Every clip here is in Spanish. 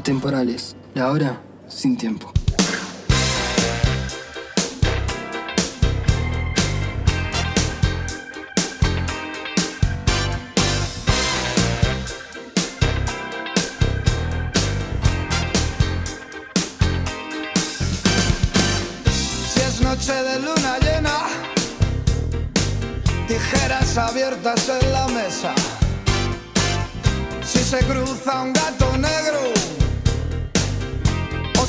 Atemporales, la hora sin tiempo. Si es noche de luna llena, tijeras abiertas en la mesa. Si se cruza un gato negro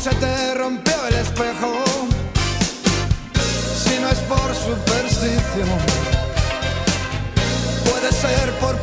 se te rompió el espejo, si no es por superstición, puede ser por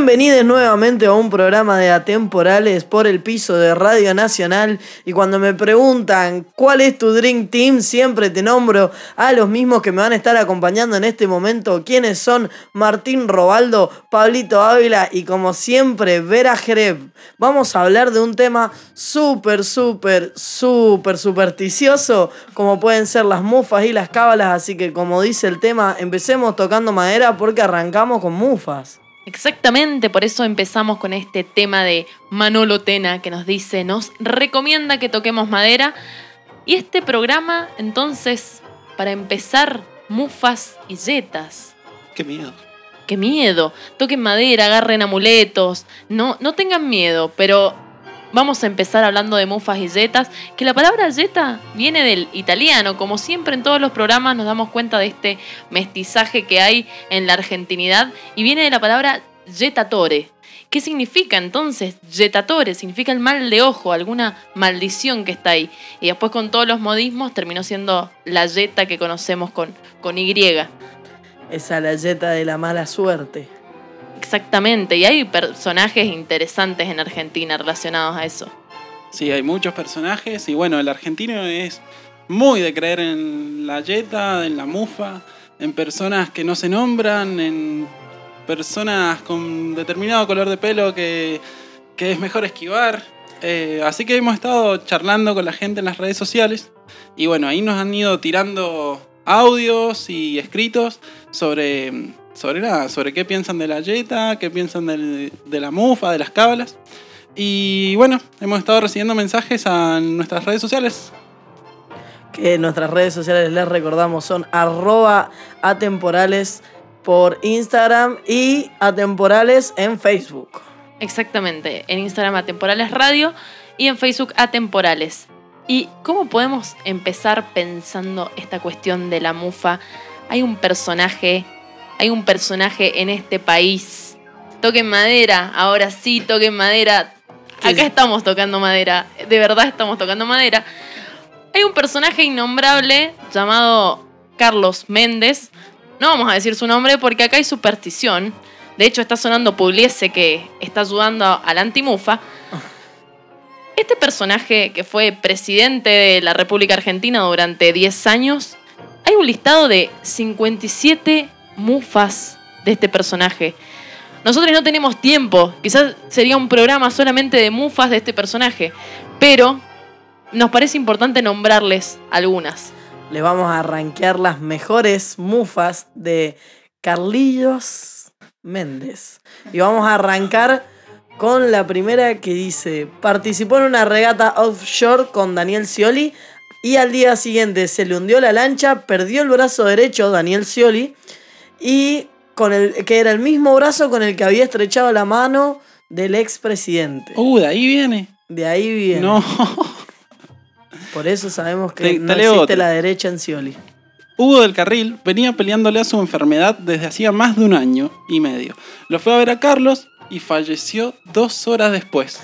Bienvenidos nuevamente a un programa de Atemporales por el piso de Radio Nacional. Y cuando me preguntan cuál es tu Dream Team, siempre te nombro a los mismos que me van a estar acompañando en este momento. Quienes son Martín Robaldo, Pablito Ávila y como siempre, Vera Jerez. Vamos a hablar de un tema súper, súper, súper supersticioso, como pueden ser las mufas y las cábalas. Así que como dice el tema, empecemos tocando madera porque arrancamos con mufas. Exactamente, por eso empezamos con este tema de Manolo Tena que nos dice, nos recomienda que toquemos madera. Y este programa, entonces, para empezar, mufas y yetas. Qué miedo. ¡Qué miedo! Toquen madera, agarren amuletos. No, no tengan miedo, pero vamos a empezar hablando de mufas y yetas. Que la palabra yeta viene del italiano. Como siempre en todos los programas nos damos cuenta de este mestizaje que hay en la argentinidad. Y viene de la palabra yetatore. ¿Qué significa entonces? Yetatore significa el mal de ojo, alguna maldición que está ahí. Y después con todos los modismos terminó siendo la yeta que conocemos con, con Y. Esa la yeta de la mala suerte. Exactamente, y hay personajes interesantes en Argentina relacionados a eso. Sí, hay muchos personajes y bueno, el argentino es muy de creer en la yeta, en la mufa, en personas que no se nombran, en personas con determinado color de pelo que, que es mejor esquivar. Eh, así que hemos estado charlando con la gente en las redes sociales y bueno, ahí nos han ido tirando audios y escritos sobre, sobre nada, sobre qué piensan de la yeta, qué piensan del- de la mufa, de las cábalas. Y bueno, hemos estado recibiendo mensajes a nuestras redes sociales. Que nuestras redes sociales les recordamos son arroba atemporales por Instagram y atemporales en Facebook. Exactamente, en Instagram Atemporales Radio y en Facebook Atemporales. ¿Y cómo podemos empezar pensando esta cuestión de la mufa? Hay un personaje, hay un personaje en este país. Toquen madera, ahora sí, toquen madera. Acá estamos tocando madera, de verdad estamos tocando madera. Hay un personaje innombrable llamado Carlos Méndez. No vamos a decir su nombre porque acá hay superstición. De hecho, está sonando Pugliese que está ayudando a la antimufa. Este personaje que fue presidente de la República Argentina durante 10 años, hay un listado de 57 mufas de este personaje. Nosotros no tenemos tiempo, quizás sería un programa solamente de mufas de este personaje, pero nos parece importante nombrarles algunas. Le vamos a rankear las mejores mufas de Carlillos Méndez. Y vamos a arrancar con la primera que dice, participó en una regata offshore con Daniel Scioli y al día siguiente se le hundió la lancha, perdió el brazo derecho Daniel Scioli y con el que era el mismo brazo con el que había estrechado la mano del expresidente. Uh, de ahí viene. De ahí viene. No. Por eso sabemos que Te- no te existe la derecha en Scioli. Hugo del Carril venía peleándole a su enfermedad desde hacía más de un año y medio. Lo fue a ver a Carlos y falleció dos horas después.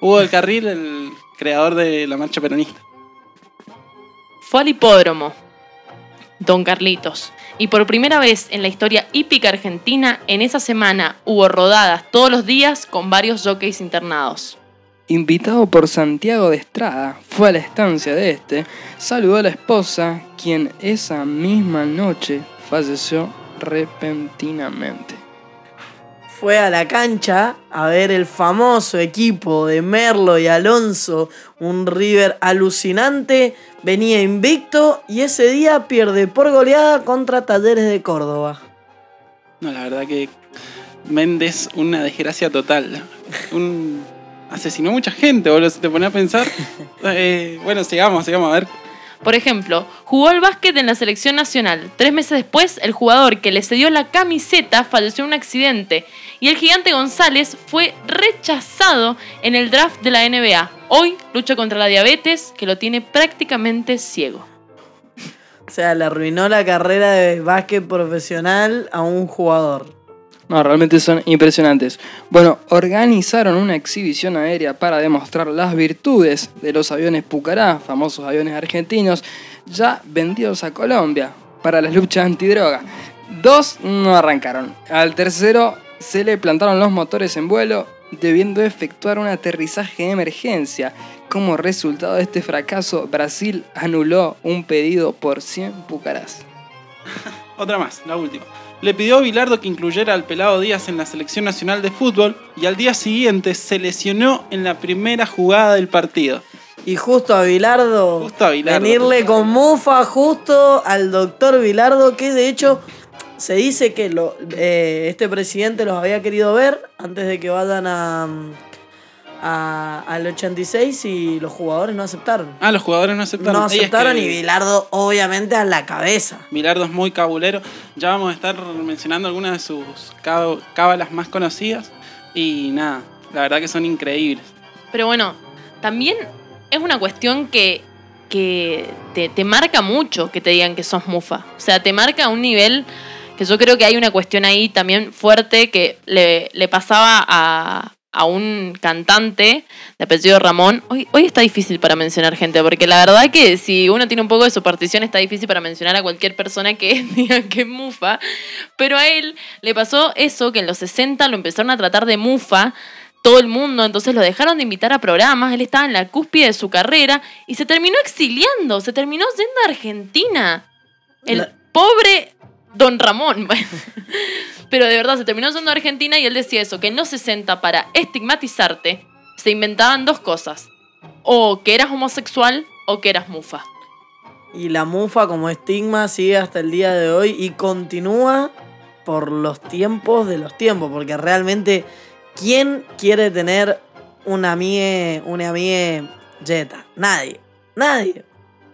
Hugo del Carril, el creador de la marcha peronista. Fue al hipódromo, Don Carlitos. Y por primera vez en la historia hípica argentina, en esa semana hubo rodadas todos los días con varios jockeys internados. invitado por Santiago de Estrada, fue a la estancia de este, saludó a la esposa, quien esa misma noche falleció repentinamente. Fue a la cancha a ver el famoso equipo de Merlo y Alonso, un River alucinante, venía invicto y ese día pierde por goleada contra Talleres de Córdoba. No, la verdad que Méndez, una desgracia total. Un... Asesinó mucha gente, boludo, si te pones a pensar. Eh, bueno, sigamos, sigamos a ver. Por ejemplo, jugó al básquet en la selección nacional. Tres meses después, el jugador que le cedió la camiseta falleció en un accidente. Y el gigante González fue rechazado en el draft de la NBA. Hoy lucha contra la diabetes, que lo tiene prácticamente ciego. O sea, le arruinó la carrera de básquet profesional a un jugador. No, realmente son impresionantes. Bueno, organizaron una exhibición aérea para demostrar las virtudes de los aviones Pucará, famosos aviones argentinos, ya vendidos a Colombia para las luchas antidroga. Dos no arrancaron. Al tercero se le plantaron los motores en vuelo, debiendo efectuar un aterrizaje de emergencia. Como resultado de este fracaso, Brasil anuló un pedido por 100 Pucarás. Otra más, la última. Le pidió a Bilardo que incluyera al pelado Díaz en la selección nacional de fútbol y al día siguiente se lesionó en la primera jugada del partido. Y justo a Bilardo, Justo a Bilardo. venirle con mufa justo al doctor Bilardo, que de hecho se dice que lo, eh, este presidente los había querido ver antes de que vayan a, a- al 86 y los jugadores no aceptaron. Ah, los jugadores no aceptaron. No Y es que aceptaron y Bilardo obviamente a la cabeza. Bilardo es muy cabulero. Ya vamos a estar mencionando algunas de sus cab- cábalas más conocidas. Y nada, la verdad que son increíbles. Pero bueno, también es una cuestión que, que te, te marca mucho que te digan que sos mufa. O sea, te marca a un nivel que yo creo que hay una cuestión ahí también fuerte que le, le pasaba a, a un cantante de apellido Ramón. Hoy, hoy está difícil para mencionar gente, porque la verdad que si uno tiene un poco de superstición está difícil para mencionar a cualquier persona que diga que es mufa. Pero a él le pasó eso, que en los 60 lo empezaron a tratar de mufa todo el mundo, entonces lo dejaron de invitar a programas, él estaba en la cúspide de su carrera y se terminó exiliando, se terminó yendo a Argentina. El La- pobre Don Ramón. Pero de verdad, se terminó yendo a Argentina y él decía eso, que en los 60 para estigmatizarte se inventaban dos cosas. O que eras homosexual o que eras mufa. Y la mufa como estigma sigue hasta el día de hoy y continúa por los tiempos de los tiempos, porque realmente, ¿quién quiere tener una amiga, una amiga Jetta? Nadie, nadie.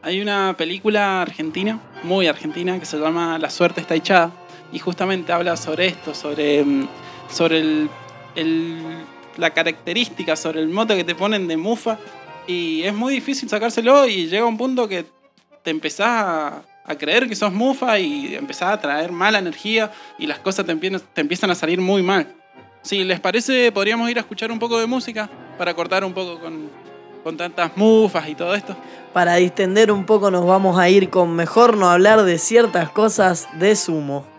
Hay una película argentina, muy argentina, que se llama La suerte está echada. Y justamente habla sobre esto, sobre, mm, sobre la característica, sobre el mote que te ponen de mufa. Y es muy difícil sacárselo y llega un punto que te empezás a, creer que sos mufa y empezás a traer mala energía y las cosas te, te empiezan a salir muy mal. Si les parece, podríamos ir a escuchar un poco de música para cortar un poco con, con tantas mufas y todo esto. Para distender un poco nos vamos a ir con mejor no hablar de ciertas cosas de sumo.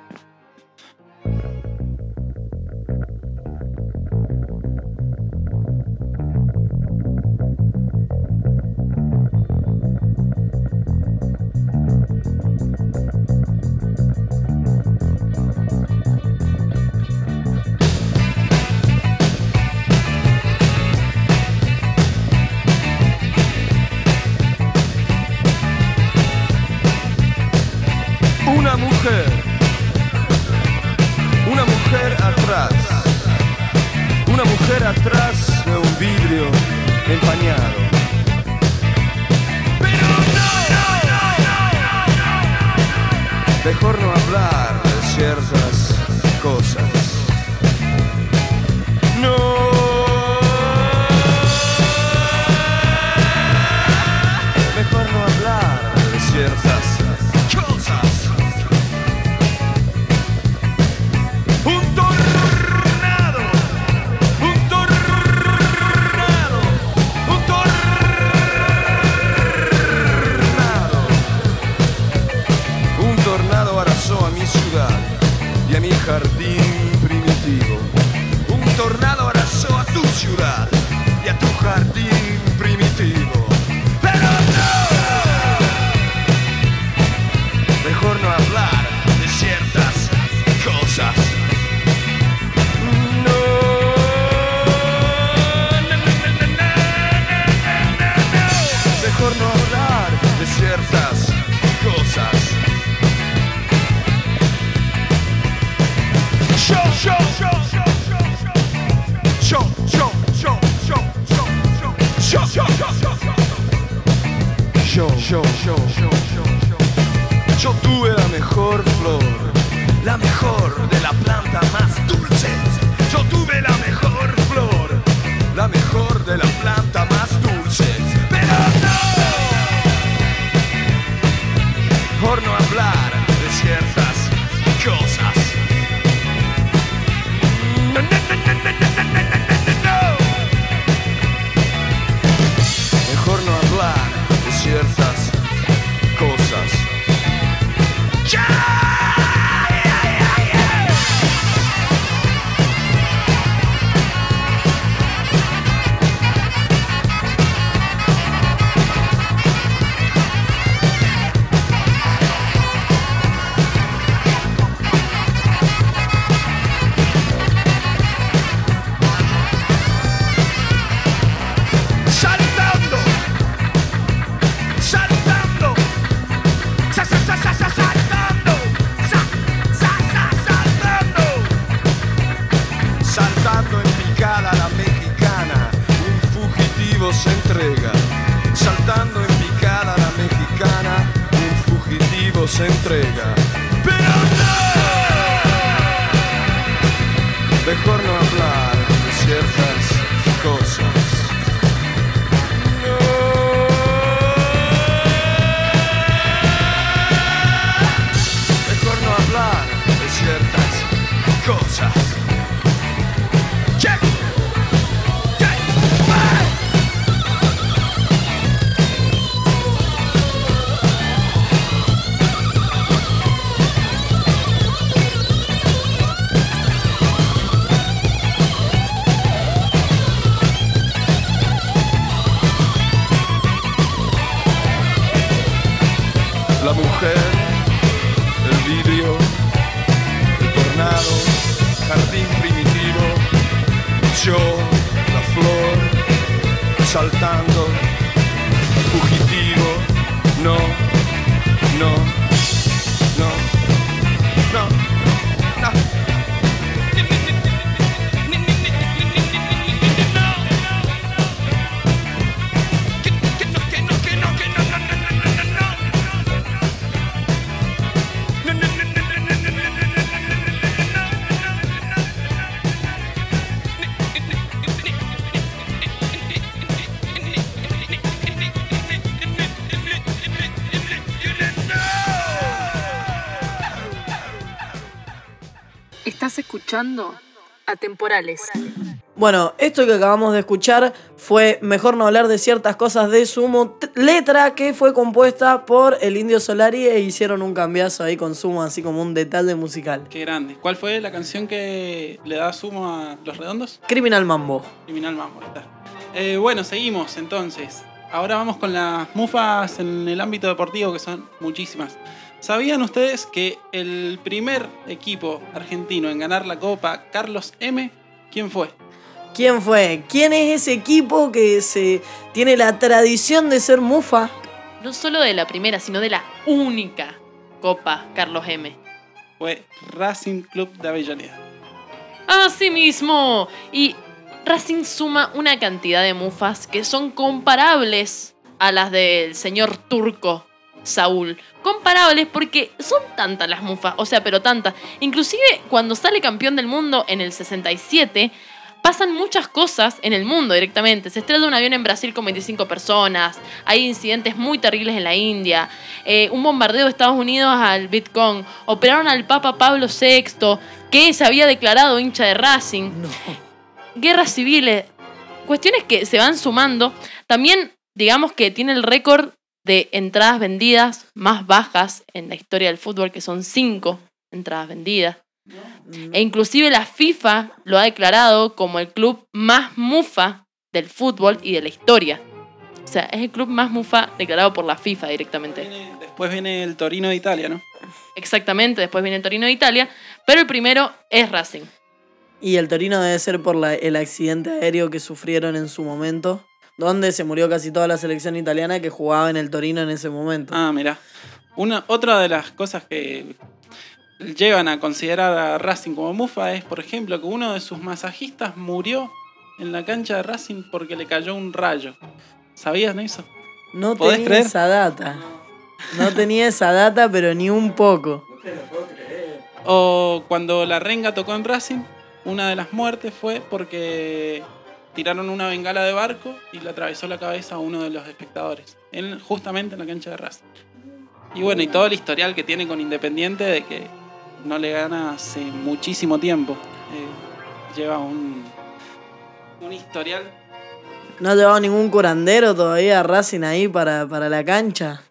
Escuchando Atemporales. Bueno, esto que acabamos de escuchar fue Mejor no hablar de ciertas cosas de Sumo, letra que fue compuesta por el Indio Solari e hicieron un cambiazo ahí con Sumo, así como un detalle musical. Qué grande. ¿Cuál fue la canción que le da sumo a Los Redondos? Criminal Mambo. Criminal Mambo, ahí está. Eh, bueno, seguimos entonces. Ahora vamos con las mufas en el ámbito deportivo, que son muchísimas. ¿Sabían ustedes que el primer equipo argentino en ganar la Copa, Carlos M, quién fue? ¿Quién fue? ¿Quién es ese equipo que se tiene la tradición de ser mufa? No solo de la primera, sino de la única Copa Carlos M. Fue Racing Club de Avellaneda. Así mismo. Y Racing suma una cantidad de mufas que son comparables a las del señor turco Saúl. Comparables porque son tantas las mufas, o sea, pero tantas. Inclusive cuando sale campeón del mundo en el 67, pasan muchas cosas en el mundo directamente. Se estrella un avión en Brasil con 25 personas, hay incidentes muy terribles en la India, eh, un bombardeo de Estados Unidos al Bitcoin, operaron al Papa Pablo VI, que se había declarado hincha de Racing guerras civiles, cuestiones que se van sumando. También, digamos que tiene el récord de entradas vendidas más bajas en la historia del fútbol, que son cinco entradas vendidas. E inclusive la FIFA lo ha declarado como el club más mufa del fútbol y de la historia. O sea, es el club más mufa declarado por la FIFA directamente. Viene- después viene el Torino de Italia, ¿no? Exactamente, después viene el Torino de Italia, pero el primero es Racing. Y el Torino debe ser por la- el accidente aéreo que sufrieron en su momento, donde se murió casi toda la selección italiana que jugaba en el Torino en ese momento. Ah, mira. Una, otra de las cosas que llevan a considerar a Racing como mufa es, por ejemplo, que uno de sus masajistas murió en la cancha de Racing porque le cayó un rayo. ¿Sabías eso? No ¿Podés tenía creer? esa data. No tenía esa data, pero ni un poco. O cuando la renga tocó en Racing, una de las muertes fue porque tiraron una bengala de barco y le atravesó la cabeza a uno de los espectadores, en- justamente en la cancha de Racing. Y bueno, y todo el historial que tiene con Independiente de que no le gana hace muchísimo tiempo. Eh, lleva un, un historial. ¿No ha llevado ningún curandero todavía a Racing ahí para, para la cancha?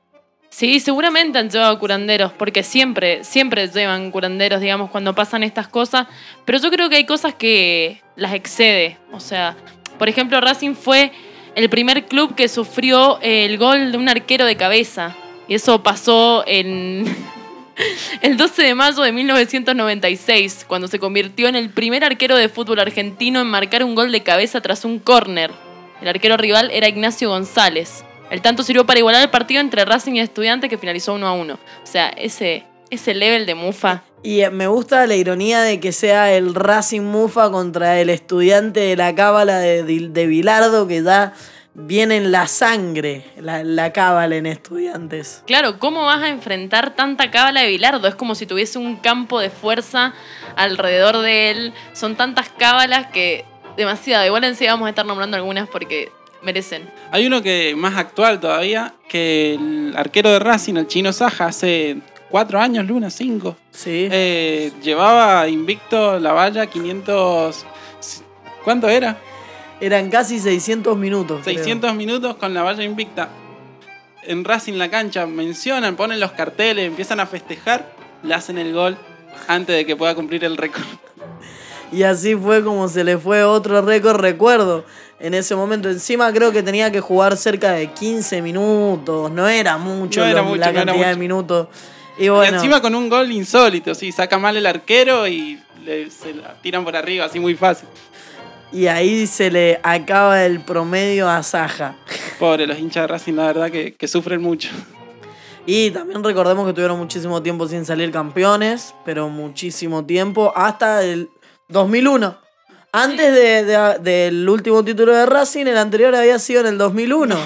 Sí, seguramente han llevado curanderos, porque siempre, siempre llevan curanderos, digamos, cuando pasan estas cosas. Pero yo creo que hay cosas que las excede. O sea, por ejemplo, Racing fue el primer club que sufrió el gol de un arquero de cabeza. Y eso pasó en el 12 de mayo de 1996, cuando se convirtió en el primer arquero de fútbol argentino en marcar un gol de cabeza tras un córner. El arquero rival era Ignacio González. El tanto sirvió para igualar el partido entre Racing y Estudiantes que finalizó 1 a 1. O sea, ese, ese level de mufa. Y eh, me gusta la ironía de que sea el Racing Mufa contra el estudiante de la cábala de, de Bilardo, que ya viene en la sangre la, la cábala en estudiantes. Claro, ¿cómo vas a enfrentar tanta cábala de Bilardo? Es como si tuviese un campo de fuerza alrededor de él. Son tantas cábalas que demasiado. Igual enseguida vamos a estar nombrando algunas porque merecen. Hay uno que más actual todavía, que el arquero de Racing, el chino Saja, hace cuatro años, Luna, cinco. Sí. Eh, llevaba invicto la valla 500... ¿Cuánto era? Eran casi 600 minutos. creo. 600 minutos con la valla invicta. En Racing la cancha mencionan, ponen los carteles, empiezan a festejar, le hacen el gol antes de que pueda cumplir el récord. Y así fue como se le fue otro récord, recuerdo. En ese momento, encima creo que tenía que jugar cerca de 15 minutos. No era mucho, No era lo- mucho, la no cantidad de minutos. Y encima con un gol insólito, sí, saca mal el arquero y le- se la tiran por arriba, así muy fácil. y ahí se le acaba el promedio a Saja. Pobre, los hinchas de Racing, la verdad que, que sufren mucho. Y también recordemos que tuvieron muchísimo tiempo sin salir campeones, pero muchísimo tiempo, hasta el 2001. Antes de- de- del último título de Racing, el anterior había sido en el 2001.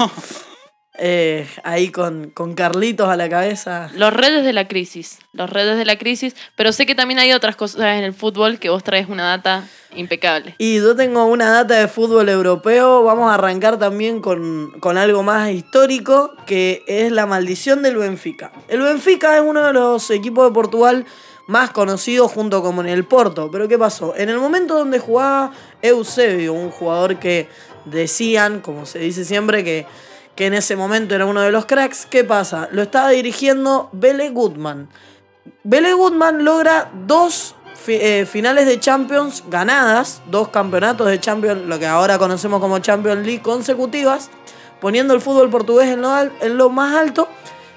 Eh, ahí con, con Carlitos a la cabeza. Los redes de la crisis. Los redes de la crisis. Pero sé que también hay otras cosas en el fútbol que vos traes una data impecable. Y yo tengo una data de fútbol europeo. Vamos a arrancar también con, con algo más histórico, que es la maldición del Benfica. El Benfica es uno de los equipos de Portugal más conocidos junto con el Porto. Pero ¿qué pasó? En el momento donde jugaba Eusebio, un jugador que decían, como se dice siempre, que, que en ese momento era uno de los cracks, ¿qué pasa? Lo estaba dirigiendo Bele Goodman. Bele Goodman logra dos eh, finales de Champions ganadas, dos campeonatos de Champions, lo que ahora conocemos como Champions League consecutivas, poniendo el fútbol portugués en lo, en lo más alto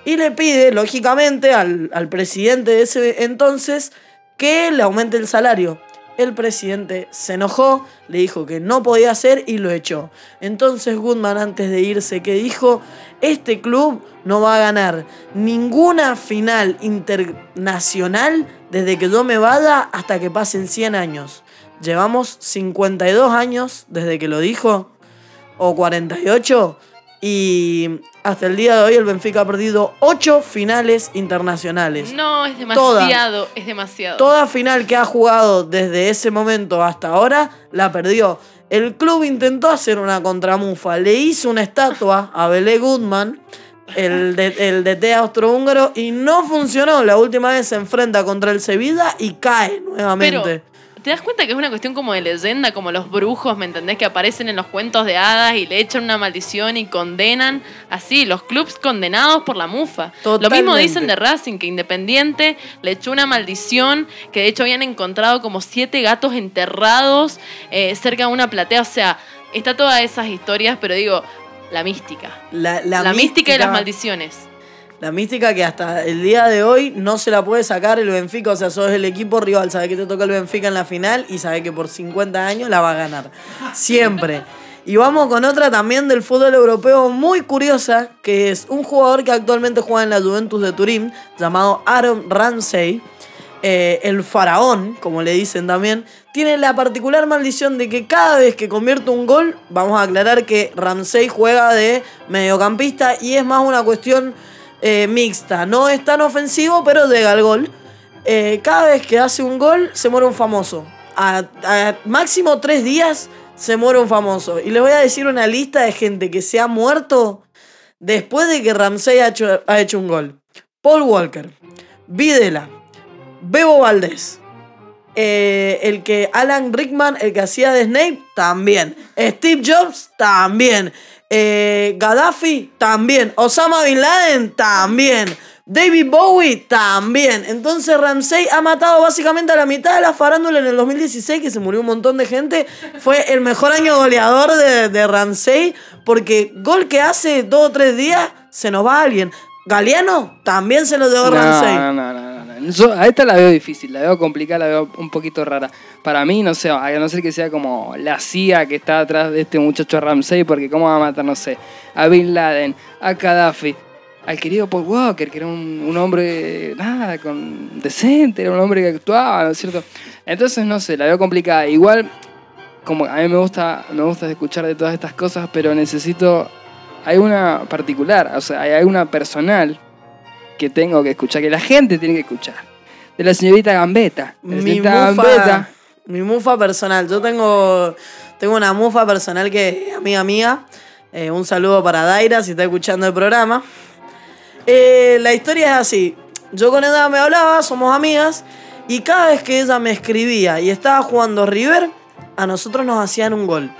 y le pide, lógicamente, al, al presidente de ese entonces que le aumente el salario. El presidente se enojó, le dijo que no podía hacer y lo echó. Entonces Goodman antes de irse que dijo, este club no va a ganar ninguna final internacional desde que yo me vaya hasta que pasen 100 años. Llevamos 52 años desde que lo dijo, o 48, y hasta el día de hoy el Benfica ha perdido 8 finales internacionales. No, es demasiado, es demasiado. Toda final que ha jugado desde ese momento hasta ahora la perdió. El club intentó hacer una contramufa, le hizo una estatua a Belé Goodman, el, de, el DT austrohúngaro, y no funcionó. La última vez se enfrenta contra el Sevilla y cae nuevamente. Pero, ¿te das cuenta que es una cuestión como de leyenda, como los brujos, ¿me entendés? Que aparecen en los cuentos de hadas y le echan una maldición y condenan. Así, los clubs condenados por la mufa. Lo mismo Totalmente. dicen de Racing, que Independiente le echó una maldición, que de hecho habían encontrado como siete gatos enterrados eh, cerca de una platea. O sea, está todas esas historias, pero digo, la mística. La, La, mística de las maldiciones. La mística que hasta el día de hoy no se la puede sacar el Benfica. O sea, sos el equipo rival, sabe que te toca el Benfica en la final y sabe que por 50 años la va a ganar. Siempre. Y vamos con otra también del fútbol europeo muy curiosa, que es un jugador que actualmente juega en la Juventus de Turín, llamado Aaron Ramsey. eh, el faraón, como le dicen también, tiene la particular maldición de que cada vez que convierte un gol, vamos a aclarar que Ramsey juega de mediocampista y es más una cuestión eh, mixta. No es tan ofensivo, pero llega al gol. Eh, cada vez que hace un gol, se muere un famoso. A, máximo tres días se muere un famoso. Y les voy a decir una lista de gente que se ha muerto después de que Ramsey ha hecho, ha hecho un gol. Paul Walker, Videla, Bebo Valdés, eh, el que Alan Rickman, el que hacía de Snape, también. Steve Jobs, también. Eh, Gaddafi, también. Osama Bin Laden, también. David Bowie, también. Entonces Ramsey ha matado básicamente a la mitad de la farándula en el 2016, que se murió un montón de gente. Fue el mejor año goleador de, de Ramsey, porque gol que hace dos o tres días, se nos va alguien. Galeano, también se lo dio Ramsey. No, no, no, no. A esta la veo difícil, la veo complicada, la veo un poquito rara. Para mí, no sé, a no ser que sea como la CIA que está atrás de este muchacho Ramsey, porque cómo va a matar, no sé, a Bin Laden, a Gaddafi, al querido Paul Walker, que era un, un hombre, nada, con decente, era un hombre que actuaba, ¿no es cierto? Entonces, no sé, la veo complicada. Igual, como a mí me gusta, me gusta escuchar de todas estas cosas, pero necesito hay una particular, o sea, hay una personal que tengo que escuchar, que la gente tiene que escuchar. De la señorita Gambetta. La Mi señorita mufa, Gambetta. mi mufa personal. Yo tengo, tengo una mufa personal que es amiga mía. Eh, un saludo para Daira si está escuchando el programa. Eh, la historia es así. Yo con ella me hablaba, somos amigas. Y cada vez que ella me escribía y estaba jugando River, a nosotros nos hacían un gol.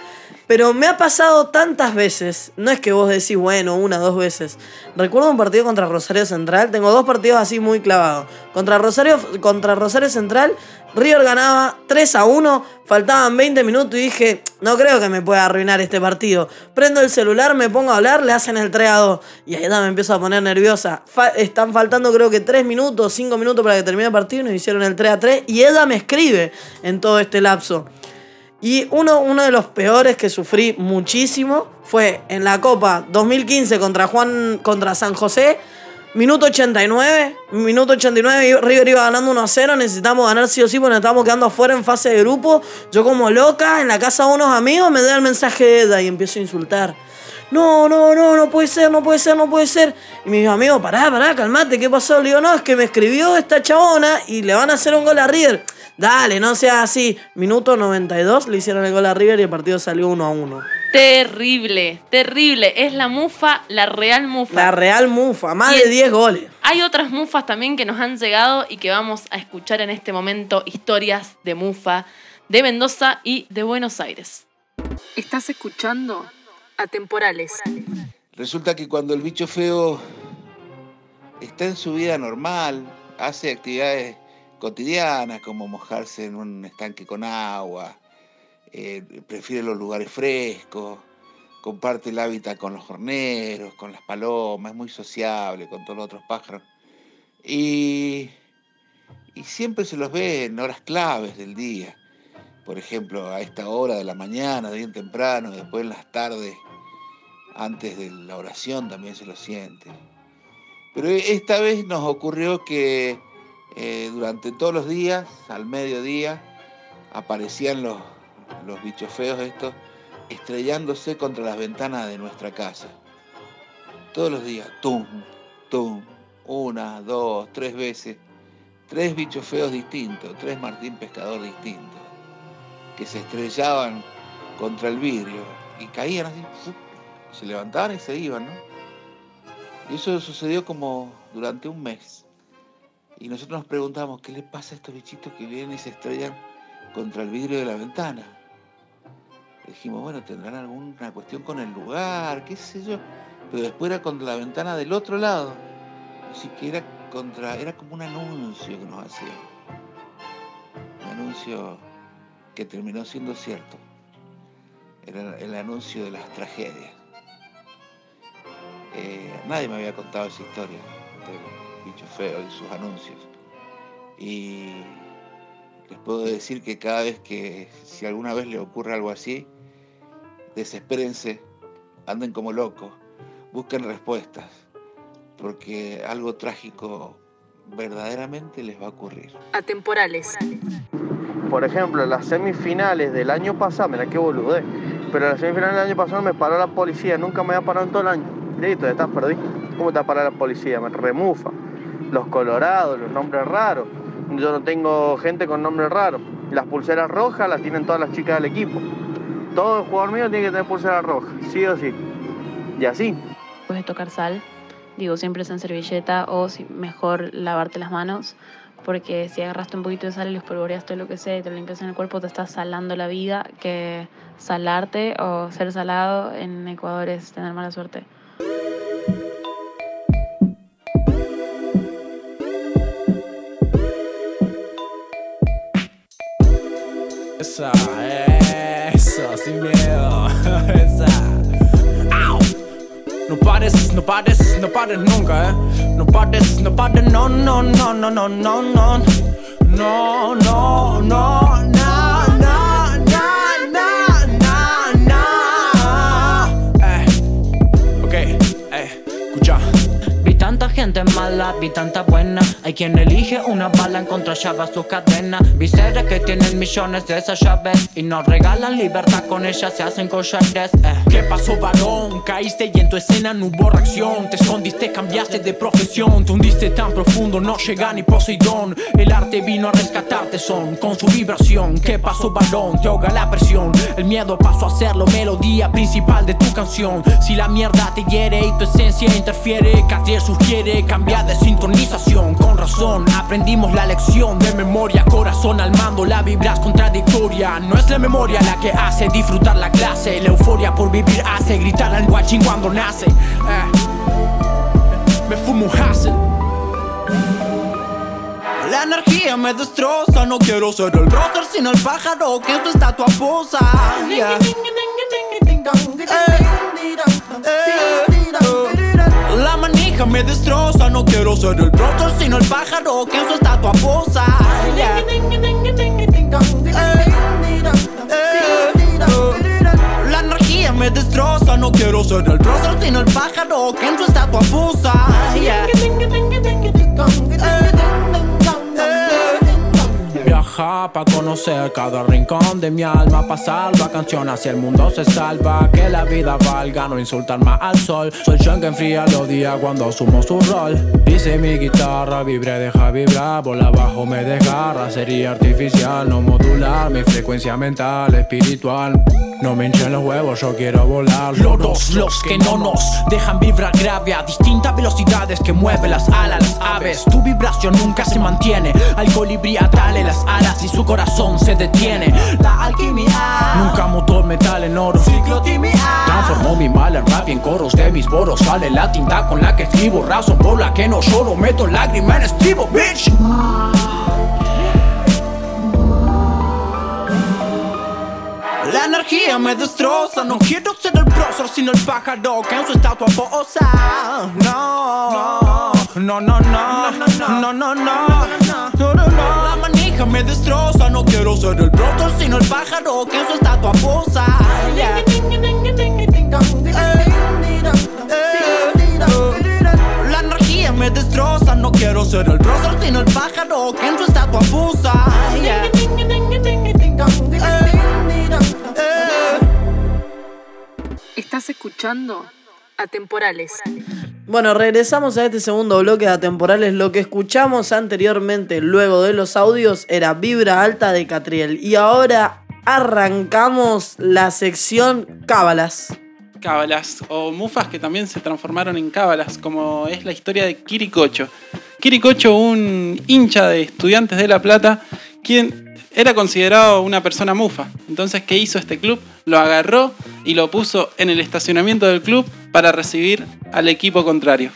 Pero me ha pasado tantas veces, no es que vos decís, bueno, una, dos veces. Recuerdo un partido contra Rosario Central, tengo dos partidos así muy clavados. Contra Rosario, contra Rosario Central, River ganaba 3 a 1, faltaban 20 minutos y dije, no creo que me pueda arruinar este partido. Prendo el celular, me pongo a hablar, le hacen el 3 a 2. Y ahí me empiezo a poner nerviosa. Están faltando creo que 3 minutos, 5 minutos para que termine el partido y nos hicieron el 3 a 3. Y ella me escribe en todo este lapso. Y uno, uno de los peores que sufrí muchísimo fue en la Copa 2015 contra Juan contra San José. Minuto 89, minuto 89, y River iba ganando 1 a 0, necesitamos ganar sí o sí porque nos estábamos quedando afuera en fase de grupo. Yo como loca, en la casa de unos amigos, me da el mensaje de Eda y empiezo a insultar. No, no, no, no puede ser, no puede ser, no puede ser. Y mis amigos, pará, pará, calmate, ¿qué pasó? Le digo, no, es que me escribió esta chabona y le van a hacer un gol a River. Dale, no sea así. Minuto 92 le hicieron el gol a River y el partido salió 1 a 1. Terrible, terrible. Es la mufa, la real mufa. La Real Mufa, más Y de el- 10 goles. Hay otras mufas también que nos han llegado y que vamos a escuchar en este momento. Historias de mufa de Mendoza y de Buenos Aires. Estás escuchando Atemporales. Resulta que cuando el bicho feo está en su vida normal, hace actividades cotidianas como mojarse en un estanque con agua, eh, prefiere los lugares frescos, comparte el hábitat con los horneros, con las palomas, es muy sociable con todos los otros pájaros. Y, y siempre se los ve en horas claves del día. Por ejemplo, a esta hora de la mañana, bien temprano, después en las tardes antes de la oración también se lo siente. Pero esta vez nos ocurrió que eh, durante todos los días, al mediodía, aparecían los, los bichos feos estos estrellándose contra las ventanas de nuestra casa. Todos los días, tum, tum, una, dos, tres veces. Tres bichos feos distintos, tres Martín Pescador distintos, que se estrellaban contra el vidrio y caían así, se levantaban y se iban, ¿no? Y eso sucedió como durante un mes. Y nosotros nos preguntamos, ¿qué le pasa a estos bichitos que vienen y se estrellan contra el vidrio de la ventana? Dijimos, bueno, tendrán alguna cuestión con el lugar, qué sé yo. Pero después era contra la ventana del otro lado. Así que era contra, era como un anuncio que nos hacían. Un anuncio que terminó siendo cierto. Era el anuncio de las tragedias. Eh, nadie me había contado esa historia bicho feo y sus anuncios. Y les puedo decir que cada vez que, si alguna vez le ocurre algo así, desespérense, anden como locos, busquen respuestas, porque algo trágico verdaderamente les va a ocurrir. Atemporales. Por ejemplo, las semifinales del año pasado, mira qué boludez, pero en las semifinales del año pasado me paró la policía, nunca me había parado en todo el año. Listo, ya estás perdido. ¿Cómo te va a parar la policía? Me remufa. Los colorados, los nombres raros. Yo no tengo gente con nombres raros. Las pulseras rojas las tienen todas las chicas del equipo. Todo jugador mío tiene que tener pulsera roja, sí o sí. Y así. Puedes tocar sal, digo, siempre es en servilleta o si, mejor lavarte las manos, porque si agarraste un poquito de sal y lo espolvoreaste lo que sea y te lo limpias en el cuerpo, te estás salando la vida, que salarte o ser salado en Ecuador es tener mala suerte. Pares, no pares, no pares nunca, eh. No pares, no pares, no, no, no, no, no, no, no. No, no, no, no, no, no, no, no, no. Eh. Ok, eh, escucha. Vi tanta gente mala, vi tanta buena. Hay quien elige una bala en contra llave a su cadena. Vi seres que tienen millones de esas llaves y nos regalan libertad con ellas, se hacen collares. Eh. ¿Qué pasó, balón? Caíste y en tu escena no hubo reacción. Te escondiste, cambiaste de profesión. Te hundiste tan profundo, no llega ni Poseidón. El arte vino a rescatarte, son con su vibración. ¿Qué pasó, balón? Te ahoga la presión. El miedo pasó a ser la melodía principal de tu canción. Si la mierda te hiere y tu esencia interfiere, Cartier sugiere cambiar de sintonización. Con razón, aprendimos la lección de memoria. Corazón al mando, la vibras contradictoria. No es la memoria la que hace disfrutar la clase. La euforia por vivir hace gritar al guachín cuando nace. Eh. Me fumo un hassel. La energía me destroza, no quiero ser el roster sino el pájaro que en tu estatua. Yeah. La manija me destroza, no quiero ser el roster sino el pájaro que en su estatua posa. La energía me destroza, no quiero ser el roster sino el pájaro que en su estatua posa. Yeah. Viaja pa' conocer cada rincón de mi alma. Pasar la canción hacia el mundo se salva Que la vida valga, no insultar más al sol. Soy yo que enfría los días cuando asumo su rol. Dice mi guitarra, vibre, deja vibrar Por abajo me desgarra, sería artificial No modular mi frecuencia mental, espiritual. No me hinchen los huevos, yo quiero volar. Loros, los que no nos dejan vibrar grave A distintas velocidades que mueven las alas las aves. Tu vibración nunca se mantiene Al colibrí atale las alas y su corazón se detiene. La alquimia. Nunca motor metal en oro. Ciclotimia. Transformó mi mal en rap y en coros. De mis poros Sale la tinta con la que escribo. Razón por la que no lloro. Meto lágrima en estribo, bitch. La energía me destroza, no quiero ser el prócer sino el pájaro que en su estatua posa. No, no, no, no, no, no, no, no, no, no. La me destroza, no quiero ser el prócer sino el pájaro que en su estatua posa. Yeah. La energía me destroza, no quiero ser el prócer sino el pájaro que en su estatua. Yeah. Estás escuchando Atemporales. Bueno, regresamos a este segundo bloque de Atemporales. Lo que escuchamos anteriormente, luego de los audios, era Vibra Alta de Catriel. Y ahora arrancamos la sección Cábalas. Cábalas, o mufas que también se transformaron en cábalas, como es la historia de Quiricocho. Quiricocho, un hincha de estudiantes de La Plata, quien era considerado una persona mufa. Entonces, ¿qué hizo este club? Lo agarró y lo puso en el estacionamiento del club para recibir al equipo contrario.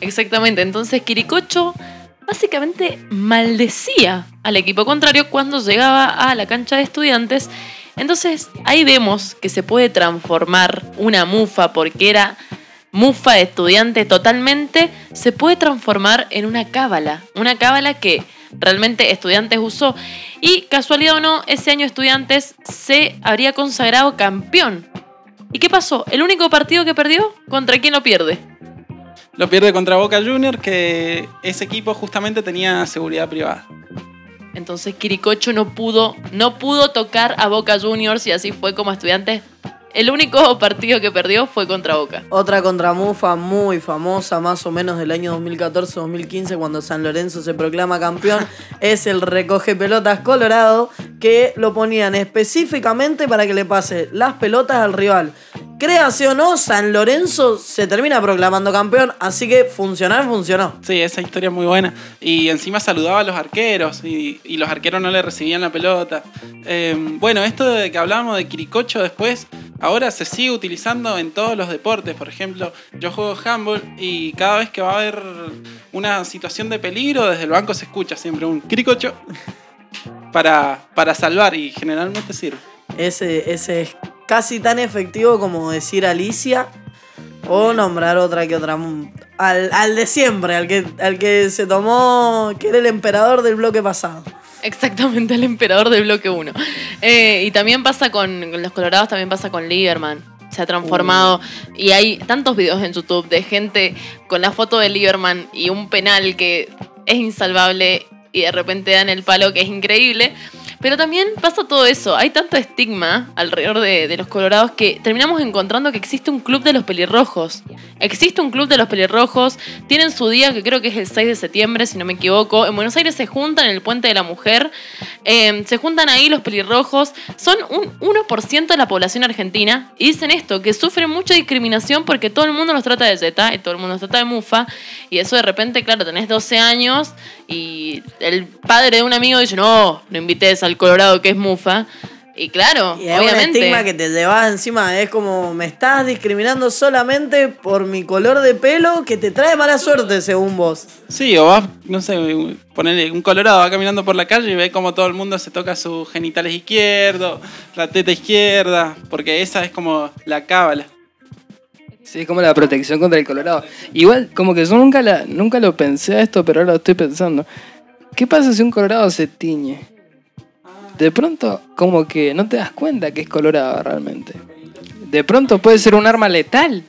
Exactamente, entonces Quiricocho básicamente maldecía al equipo contrario cuando llegaba a la cancha de estudiantes. Entonces ahí vemos que se puede transformar una mufa porque era mufa estudiante totalmente, se puede transformar en una cábala. Una cábala que realmente estudiantes usó. Y casualidad o no, ese año estudiantes se habría consagrado campeón. ¿Y qué pasó? El único partido que perdió, ¿contra quién lo pierde? Lo pierde contra Boca Juniors, que ese equipo justamente tenía seguridad privada. Entonces Quiricocho no pudo, no pudo tocar a Boca Juniors y así fue como estudiante. El único partido que perdió fue contra Boca. Otra contramufa muy famosa, más o menos del año 2014-2015, cuando San Lorenzo se proclama campeón, es el recoge pelotas colorado, que lo ponían específicamente para que le pase las pelotas al rival. Créase o no, San Lorenzo se termina proclamando campeón, así que funcionar funcionó. Sí, esa historia es muy buena. Y encima saludaba a los arqueros y, y los arqueros no le recibían la pelota. Eh, bueno, esto de que hablábamos de Quiricocho después, ahora se sigue utilizando en todos los deportes. Por ejemplo, yo juego handball y cada vez que va a haber una situación de peligro, desde el banco se escucha siempre un Quiricocho para, para salvar y generalmente sirve. Ese, ese es casi tan efectivo como decir Alicia o nombrar otra que otra. Al, al de siempre, al que, al que se tomó, que era el emperador del bloque pasado. Exactamente, el emperador del bloque 1. y también pasa con, con los colorados, también pasa con Lieberman. Se ha transformado y hay tantos videos en YouTube de gente con la foto de Lieberman y un penal que es insalvable y de repente dan el palo que es increíble. Pero también pasa todo eso. Hay tanto estigma alrededor de, de, los colorados que terminamos encontrando que existe un club de los pelirrojos. Existe un club de los pelirrojos. Tienen su día, que creo que es el 6 de septiembre, si no me equivoco. En Buenos Aires se juntan en el Puente de la Mujer. Eh, se juntan ahí los pelirrojos. Son un 1% de la población argentina. Y dicen esto, que sufren mucha discriminación porque todo el mundo los trata de zeta y todo el mundo los trata de mufa. Y eso de repente, claro, tenés 12 años y el padre de un amigo dice, no, no invites al Colorado que es mufa. Y claro, y es obviamente. un estigma que te llevas encima. Es como me estás discriminando solamente por mi color de pelo que te trae mala suerte, según vos. Sí, o vas, no sé, ponerle un colorado, va caminando por la calle y ve como todo el mundo se toca sus genitales izquierdos, la teta izquierda, porque esa es como la cábala. Sí, es como la protección contra el colorado. Igual, como que yo nunca, la, nunca lo pensé a esto, pero ahora lo estoy pensando. ¿Qué pasa si un colorado se tiñe? De pronto, como que no te das cuenta que es colorado realmente. De pronto puede ser un arma letal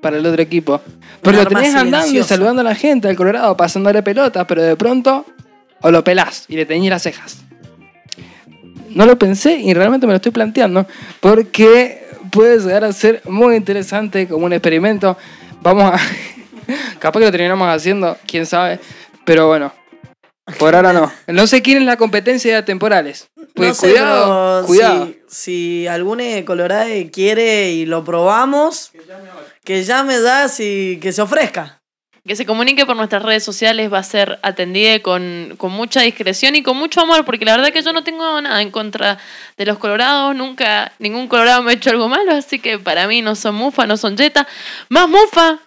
para el otro equipo. Pero lo tenés andando y saludando a la gente, al colorado, pasándole pelotas, pero de pronto o lo pelás y le teñís las cejas. No lo pensé y realmente me lo estoy planteando porque puede llegar a ser muy interesante como un experimento. Vamos a... Capaz que lo terminamos haciendo, quién sabe. Pero bueno, por ahora no. No sé quién es la competencia de temporales. Pues no sé, cuidado, cuidado. Si, si algún colorado quiere y lo probamos, que llame das y que se ofrezca. Que se comunique por nuestras redes sociales va a ser atendida con, con mucha discreción y con mucho amor, porque la verdad que yo no tengo nada en contra de los colorados, nunca ningún colorado me ha hecho algo malo, así que para mí no son mufa, no son jeta. Más mufa,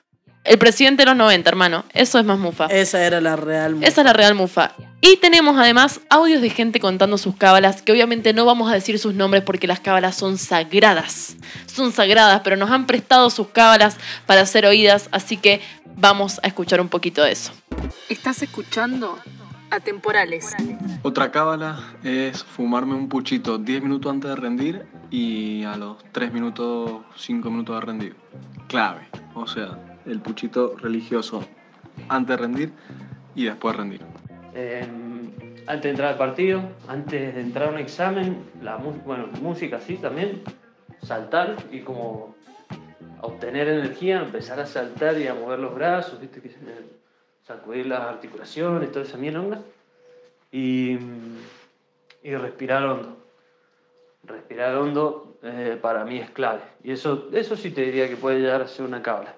el presidente de los 90, hermano. Eso es más mufa. Esa era la real mufa. Esa es la real mufa. Y tenemos además audios de gente contando sus cábalas, que obviamente no vamos a decir sus nombres porque las cábalas son sagradas. Son sagradas, pero nos han prestado sus cábalas para ser oídas, así que vamos a escuchar un poquito de eso. Estás escuchando Atemporales. Otra cábala es fumarme un puchito 10 minutos antes de rendir y a los 3 minutos, 5 minutos de rendir. Clave. O sea, el puchito religioso antes de rendir y después de rendir. Eh, antes de entrar al partido, antes de entrar a un examen, la bueno, música sí también, saltar y como obtener energía, empezar a saltar y a mover los brazos, ¿viste? Que sacudir las articulaciones, toda esa mierda. Y, y respirar hondo. Respirar hondo eh, para mí es clave. Y eso, eso sí te diría que puede llegar a ser una cabla.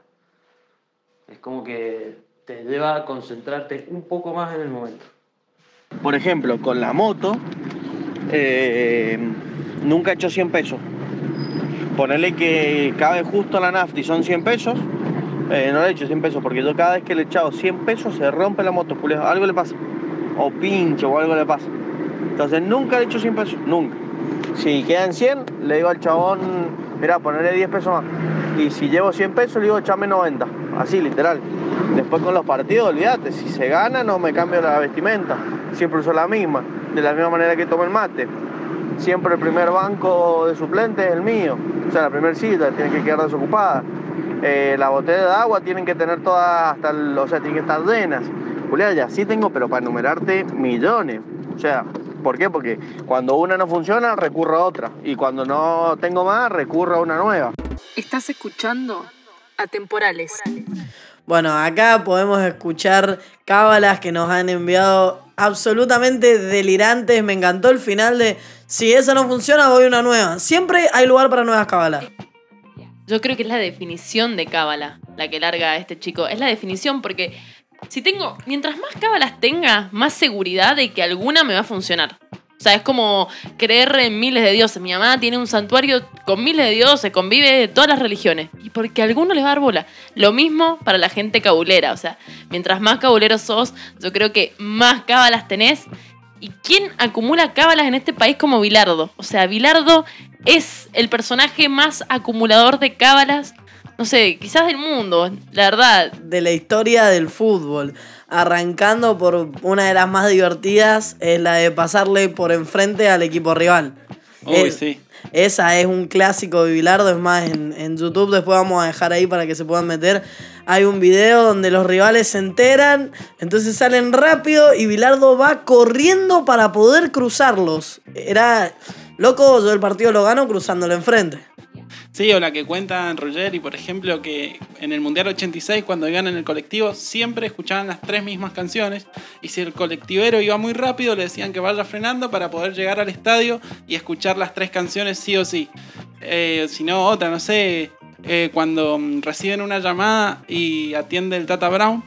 Es como que te lleva a concentrarte un poco más en el momento. Por ejemplo, con la moto, eh, nunca he hecho 100 pesos. Ponerle que cabe justo la nafta y son 100 pesos, eh, no le he hecho 100 pesos porque yo cada vez que le he echado 100 pesos se rompe la moto, Julio, algo le pasa. O pincho o algo le pasa. Entonces nunca le he hecho 100 pesos, nunca. Si quedan 100, le digo al chabón, mira, ponerle 10 pesos más. Y si llevo 100 pesos, le digo, echame 90. Así, literal. Después con los partidos, olvídate, si se gana no me cambio la vestimenta. Siempre uso la misma, de la misma manera que tomo el mate. Siempre el primer banco de suplente es el mío. O sea, la primera cita tiene que quedar desocupada. eh, las botellas de agua tienen que tener todas, hasta el- o sea, tienen que estar llenas. Julián, ya sí tengo, pero para enumerarte millones. O sea, ¿por qué? Porque cuando una no funciona, recurro a otra. Y cuando no tengo más, recurro a una nueva. Estás escuchando Atemporales. Bueno, acá podemos escuchar cábalas que nos han enviado absolutamente delirantes. Me encantó el final de si esa no funciona, voy a una nueva. Siempre hay lugar para nuevas cábalas. Yo creo que es la definición de cábala la que larga este chico. Es la definición porque si tengo, mientras más cábalas tenga, más seguridad de que alguna me va a funcionar. O sea, es como creer en miles de dioses. Mi mamá tiene un santuario con miles de dioses, convive de todas las religiones. Y porque a alguno les va a dar bola. Lo mismo para la gente cabulera. O sea, mientras más cabuleros sos, yo creo que más cábalas tenés. ¿Y quién acumula cábalas en este país como Bilardo? O sea, Bilardo es el personaje más acumulador de cábalas, no sé, quizás del mundo, la verdad. De la historia del fútbol. Arrancando por una de las más divertidas, es la de pasarle por enfrente al equipo rival. Uy, Es- sí. Esa es un clásico de Bilardo, es más, en, en YouTube después vamos a dejar ahí para que se puedan meter. Hay un video donde los rivales se enteran, entonces salen rápido y Bilardo va corriendo para poder cruzarlos. Era loco, yo el partido lo gano cruzándolo enfrente. Sí, o la que cuenta Ruggeri, por ejemplo, que en el Mundial 86, cuando iban en el colectivo, siempre escuchaban las tres mismas canciones. Y si el colectivero iba muy rápido, le decían que vaya frenando para poder llegar al estadio y escuchar las tres canciones sí o sí. Eh, si no, otra, no sé, eh, cuando mm, reciben una llamada y atiende el Tata Brown.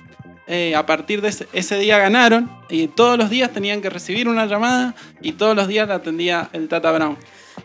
eh, a partir de ese, ese día ganaron y todos los días tenían que recibir una llamada y todos los días la atendía el Tata Brown.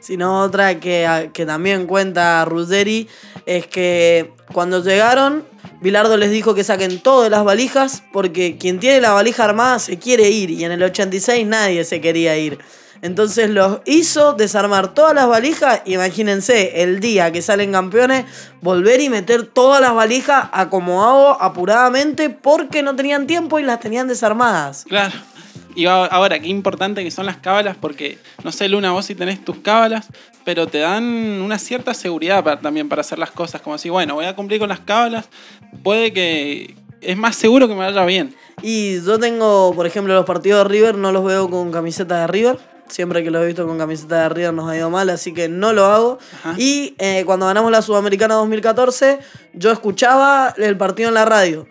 Sino otra que, que también cuenta Ruggeri es que cuando llegaron, Bilardo les dijo que saquen todas las valijas porque quien tiene la valija armada se quiere ir y en el 86 nadie se quería ir. Entonces los hizo desarmar todas las valijas. Imagínense, el día que salen campeones, volver y meter todas las valijas acomodado apuradamente porque no tenían tiempo y las tenían desarmadas. Claro. Y ahora, qué importante que son las cábalas, porque no sé, Luna, vos si tenés tus cábalas, pero te dan una cierta seguridad para- también para hacer las cosas. Como así, bueno, voy a cumplir con las cábalas, puede que. Es más seguro que me vaya bien. Y yo tengo, por ejemplo, los partidos de River, no los veo con camiseta de River. Siempre que los he visto con camiseta de River nos ha ido mal, así que no lo hago. Y eh, cuando ganamos la Sudamericana 2014, yo escuchaba el partido en la radio.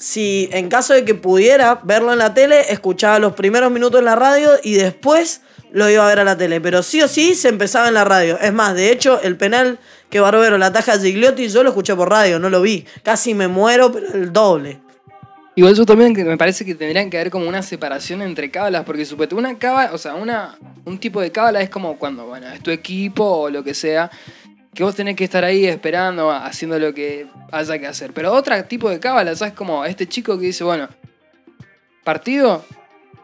Si en caso de que pudiera verlo en la tele, escuchaba los primeros minutos en la radio y después lo iba a ver a la tele. Pero sí o sí se empezaba en la radio. Es más, de hecho, el penal que Barbero la taja Gigliotti, yo lo escuché por radio, no lo vi. Casi me muero, pero el doble. Igual yo también me parece que tendrían que haber como una separación entre cábalas, porque suponete una cábala, o sea, una, un tipo de cábala es como cuando, bueno, es tu equipo o lo que sea, que vos tenés que estar ahí esperando, haciendo lo que haya que hacer. Pero otro tipo de cábala, ¿sabes? Como este chico que dice, bueno, partido,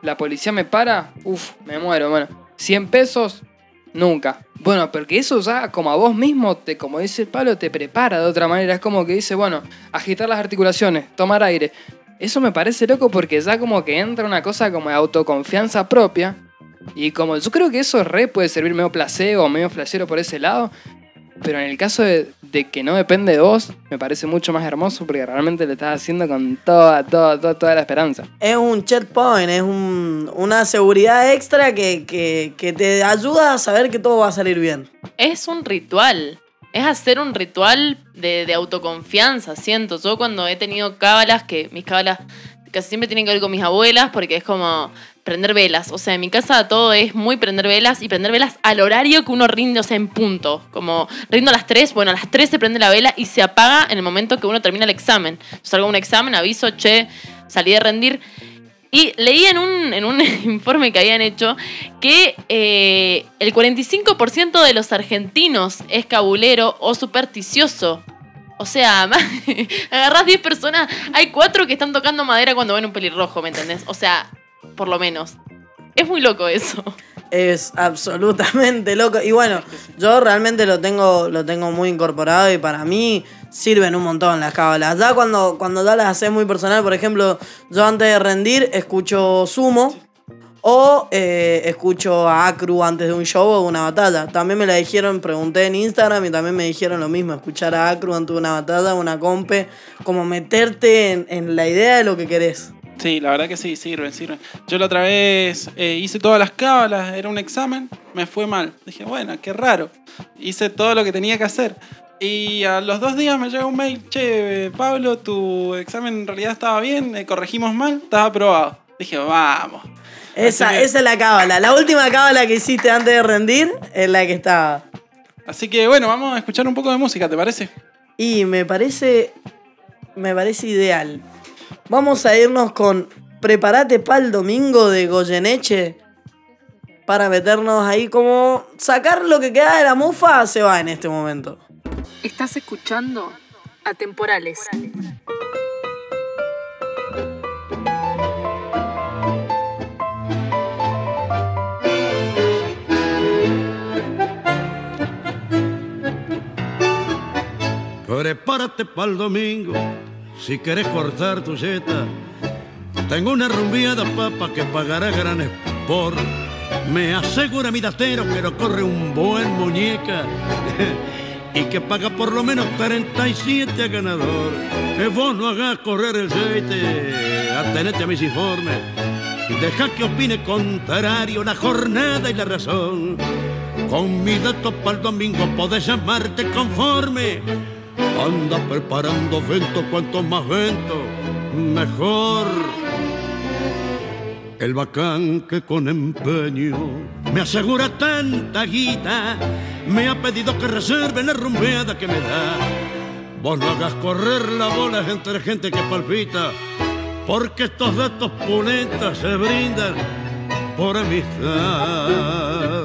la policía me para, uff, me muero, bueno, 100 pesos, nunca. Bueno, porque eso ya como a vos mismo, te, como dice el palo, te prepara de otra manera. Es como que dice, bueno, agitar las articulaciones, tomar aire. Eso me parece loco porque ya como que entra una cosa como de autoconfianza propia. Y como yo creo que eso re puede servir medio placebo, medio flashero por ese lado. Pero en el caso de, de que no depende de vos, me parece mucho más hermoso porque realmente le estás haciendo con toda, toda, toda, toda la esperanza. Es un checkpoint, es un- una seguridad extra que, que- que te ayuda a saber que todo va a salir bien. Es un ritual. Es hacer un ritual de, de autoconfianza, siento. Yo cuando he tenido cábalas, que mis cábalas casi siempre tienen que ver con mis abuelas, porque es como prender velas. O sea, en mi casa todo es muy prender velas y prender velas al horario que uno rinde, o sea, en punto. Como rindo a las 3, bueno, a las 3 se prende la vela y se apaga en el momento que uno termina el examen. Salgo a un examen, aviso, che, salí de rendir. Y leí en un, en un informe que habían hecho que eh, el 45% de los argentinos es cabulero o supersticioso. O sea, agarrás 10 personas, hay 4 que están tocando madera cuando ven un pelirrojo, ¿me entendés? O sea, por lo menos. Es muy loco eso. Es absolutamente loco. Y bueno, yo realmente lo tengo, lo tengo muy incorporado y para mí sirven un montón las cábalas. Ya cuando, cuando ya las haces muy personal, por ejemplo, yo antes de rendir escucho sumo O eh, escucho a Acru antes de un show o una batalla. También me la dijeron, pregunté en Instagram y también me dijeron lo mismo, escuchar a Acru antes de una batalla, una compe, como meterte en, la idea de lo que querés. Sí, la verdad que sí, sirven, sirven. Yo la otra vez eh, hice todas las cábalas, era un examen, me fue mal. Dije, bueno, qué raro. Hice todo lo que tenía que hacer. Y a los dos días me llega un mail, che, Pablo, tu examen en realidad estaba bien, eh, corregimos mal, estás aprobado. Dije, vamos. Esa, que- esa es la cábala. La última cábala que hiciste antes de rendir es la que estaba. Así que bueno, vamos a escuchar un poco de música, ¿te parece? Y me parece. Me parece ideal. Vamos a irnos con Prepárate para el domingo de Goyeneche. Para meternos ahí como. Sacar lo que queda de la mufa se va en este momento. Estás escuchando Atemporales. Prepárate para el domingo si quieres cortar tu yeta. Tengo una rumbiada papa que pagará gran sport. Me asegura mi datero que lo corre un buen muñeca y que paga por lo menos 37 a ganador. Eh, vos no hagas correr el jeite, atenete a mis informes. Deja que opine contrario la jornada y la razón. Con mi dato para el domingo podés llamarte conforme. Anda preparando vento, cuanto más vento, mejor. El bacán que con empeño me asegura tanta guita, me ha pedido que reserve la rumbeada que me da. Vos no hagas correr la bola entre gente que palpita, porque estos datos pulentas se brindan por amistad.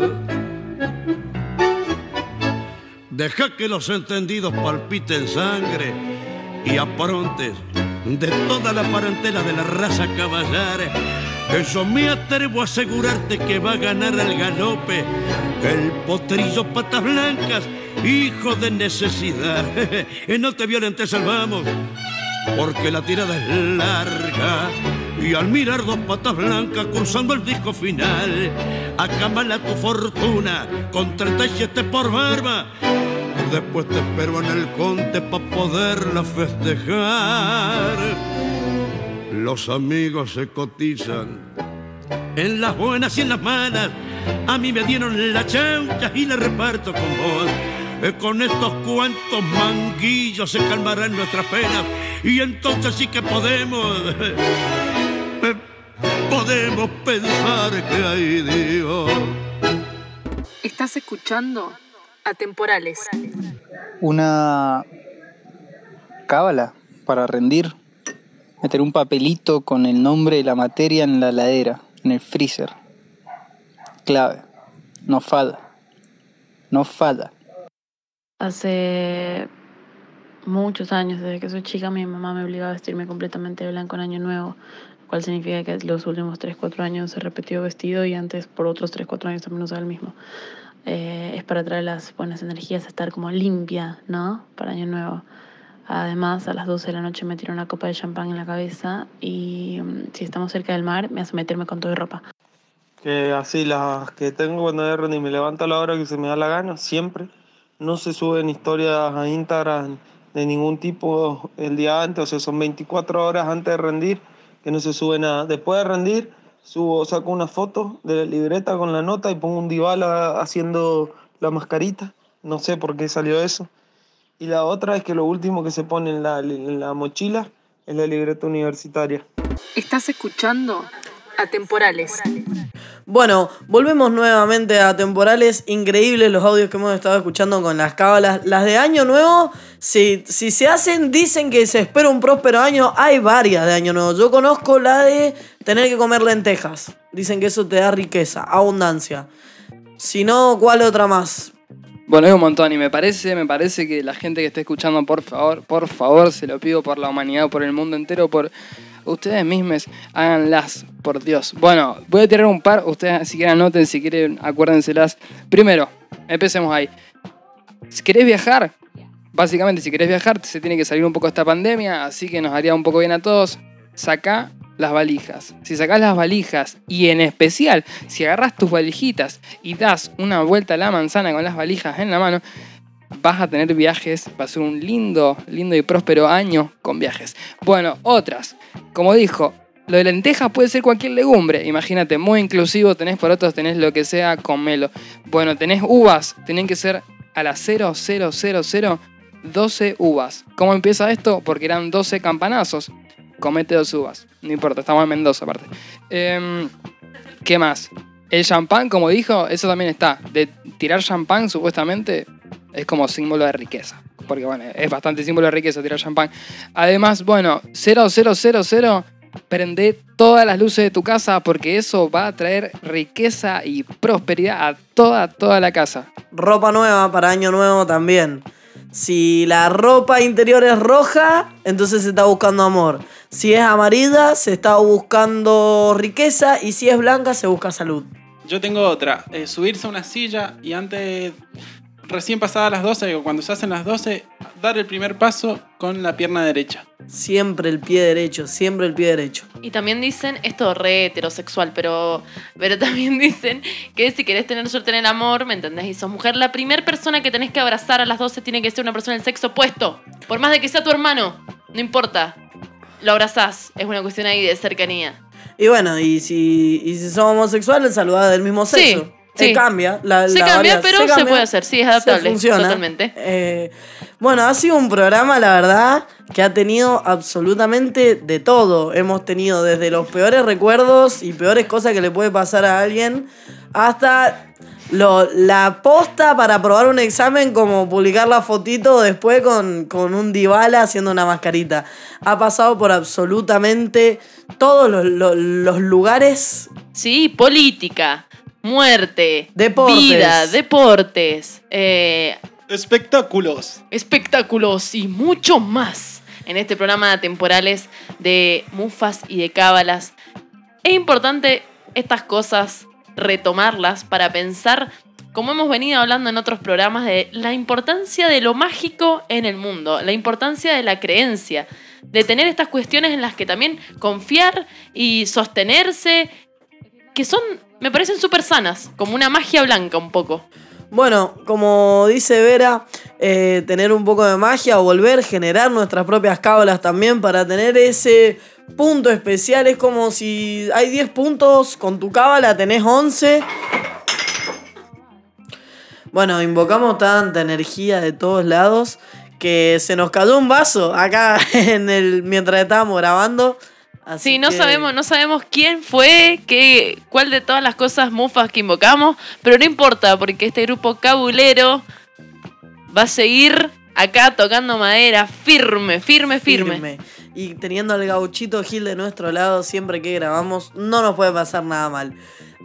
Deja que los entendidos palpiten sangre y aprontes de toda la parentela de la raza caballar. Eso me atrevo a asegurarte que va a ganar al galope el potrillo patas blancas, hijo de necesidad. No te violentes, salvamos, porque la tirada es larga. Y al mirar dos patas blancas cruzando el disco final, acámala tu fortuna con 37 por barba. Después te espero en el conte para poderla festejar. Los amigos se cotizan en las buenas y en las malas. A mí me dieron la chaucha y la reparto con vos. Eh, Con estos cuantos manguillos se calmarán nuestras penas y entonces sí que podemos, eh, podemos pensar que hay Dios. Estás escuchando Atemporales. una cábala para rendir, meter un papelito con el nombre de la materia en la heladera, en el freezer. Clave, no falla, no falla. Hace muchos años, desde que soy chica, mi mamá me obligaba a vestirme completamente de blanco en Año Nuevo, lo cual significa que los últimos 3-4 años he repetido vestido y antes por otros 3-4 años también usaba el mismo. Eh, es para traer las buenas energías, estar como limpia, ¿no? Para Año Nuevo. Además, a las 12 de la noche me tiro una copa de champán en la cabeza y mm, si estamos cerca del mar, me hace meterme con todo y ropa. Que así las que tengo cuando de rendir me levanto a la hora que se me da la gana, siempre. No se suben historias a Instagram de ningún tipo el día antes, o sea, son 24 horas antes de rendir, que no se sube nada. Después de rendir, subo, saco una foto de la libreta con la nota y pongo un Dybala haciendo la mascarita. No sé por qué salió eso. Y la otra es que lo último que se pone en la, en la mochila es la libreta universitaria. Estás escuchando Atemporales. Bueno, volvemos nuevamente a temporales increíbles los audios que hemos estado escuchando con las cábalas. Las de Año Nuevo, si, si se hacen, dicen que se espera un próspero año. Hay varias de Año Nuevo. Yo conozco la de tener que comer lentejas. Dicen que eso te da riqueza, abundancia. Si no, ¿cuál otra más? Bueno, hay un montón y me parece, me parece que la gente que esté escuchando, por favor, por favor, se lo pido por la humanidad, por el mundo entero, por ustedes mismos, háganlas, por Dios. Bueno, voy a tirar un par, ustedes si quieren anoten, si quieren acuérdenselas. Primero, empecemos ahí. Si querés viajar, básicamente si querés viajar, se tiene que salir un poco esta pandemia, así que nos haría un poco bien a todos. Sacá las valijas. Si sacás las valijas y en especial si agarras tus valijitas y das una vuelta a la manzana con las valijas en la mano, vas a tener viajes, va a ser un lindo, lindo y próspero año con viajes. Bueno, otras. Como dijo, lo de lentejas puede ser cualquier legumbre. Imagínate, muy inclusivo, tenés por otros, tenés lo que sea, comelo. Bueno, tenés uvas, tienen que ser a las 0000 12 uvas. ¿Cómo empieza esto? Porque eran 12 campanazos. Comete dos uvas. No importa, estamos en Mendoza aparte. Em, ¿Qué más? El champán, como dijo, eso también está. De tirar champán, supuestamente, es como símbolo de riqueza. Porque, bueno, es bastante símbolo de riqueza tirar champán. Además, bueno, 0000, prende todas las luces de tu casa porque eso va a traer riqueza y prosperidad a toda, toda la casa. Ropa nueva para año nuevo también. Si la ropa interior es roja, entonces se está buscando amor. Si es amarilla, se está buscando riqueza. Y si es blanca, se busca salud. Yo tengo otra. eh, subirse a una silla y antes, recién pasadas las 12, o cuando se hacen las 12, dar el primer paso con la pierna derecha. Siempre el pie derecho, siempre el pie derecho. Y también dicen, esto re heterosexual, pero, pero también dicen que si querés tener suerte en el amor, ¿me entendés? Y sos mujer, la primera persona que tenés que abrazar a las 12 tiene que ser una persona del sexo opuesto. Por más de que sea tu hermano, no importa. Lo abrazás, es una cuestión ahí de cercanía. Y bueno, y si, y si somos homosexuales, saludar del mismo sexo. sí. Eh, cambia. La, Se la cambia, pero se se cambia, puede hacer, sí, es se adaptable, funciona. totalmente. Eh, bueno, ha sido un programa, la verdad, que ha tenido absolutamente de todo. Hemos tenido desde los peores recuerdos y peores cosas que le puede pasar a alguien hasta lo- la posta para probar un examen como publicar la fotito después con, con un Dybala haciendo una mascarita. Ha pasado por absolutamente todos los, los- los lugares. Sí, política, muerte, Deportes. vida, deportes, eh, espectáculos, espectáculos y mucho más en este programa de temporales de mufas y de cábalas. Es importante estas cosas retomarlas para pensar, como hemos venido hablando en otros programas, de la importancia de lo mágico en el mundo, la importancia de la creencia, de tener estas cuestiones en las que también confiar y sostenerse, que son, me parecen súper sanas, como una magia blanca un poco. Bueno, como dice Vera, eh, tener un poco de magia o volver, generar nuestras propias cábalas también para tener ese punto especial. Es como si hay 10 puntos, con tu cábala tenés 11. Bueno, invocamos tanta energía de todos lados que se nos cayó un vaso acá en el mientras estábamos grabando. Así Sí, no que- sabemos, no sabemos quién fue, qué, cuál de todas las cosas mufas que invocamos, pero no importa, porque este grupo cabulero va a seguir acá tocando madera, firme, firme, firme. Y teniendo al gauchito Gil de nuestro lado siempre que grabamos, no nos puede pasar nada mal.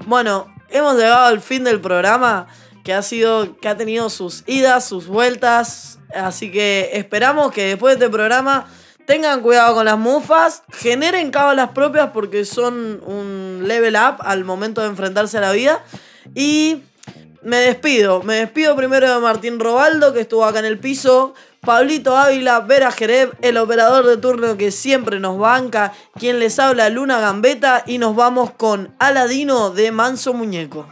Bueno, hemos llegado al fin del programa que ha sido, que ha tenido sus idas, sus vueltas. Así que esperamos que después de este programa tengan cuidado con las mufas, generen cábalas propias porque son un level up al momento de enfrentarse a la vida. Y me despido. Me despido primero de Martín Robaldo, que estuvo acá en el piso. Pablito Ávila, Vera Jereb, el operador de turno que siempre nos banca. Quien les habla, Luna Gambeta. Y nos vamos con Aladino de Manso Muñeco.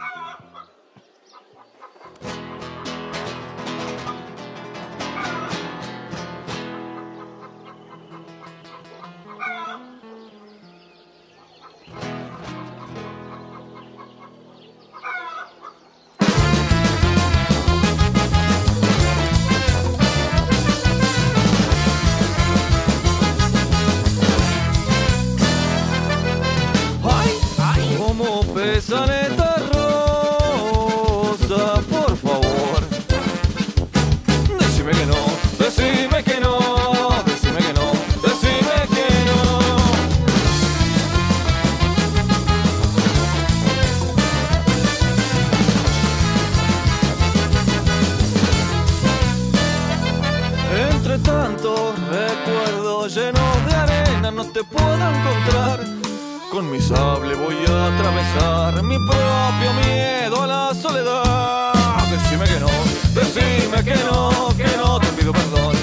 Puedo encontrar. Con mi sable voy a atravesar mi propio miedo a la soledad. Decime que no, decime que no, que no te pido perdón.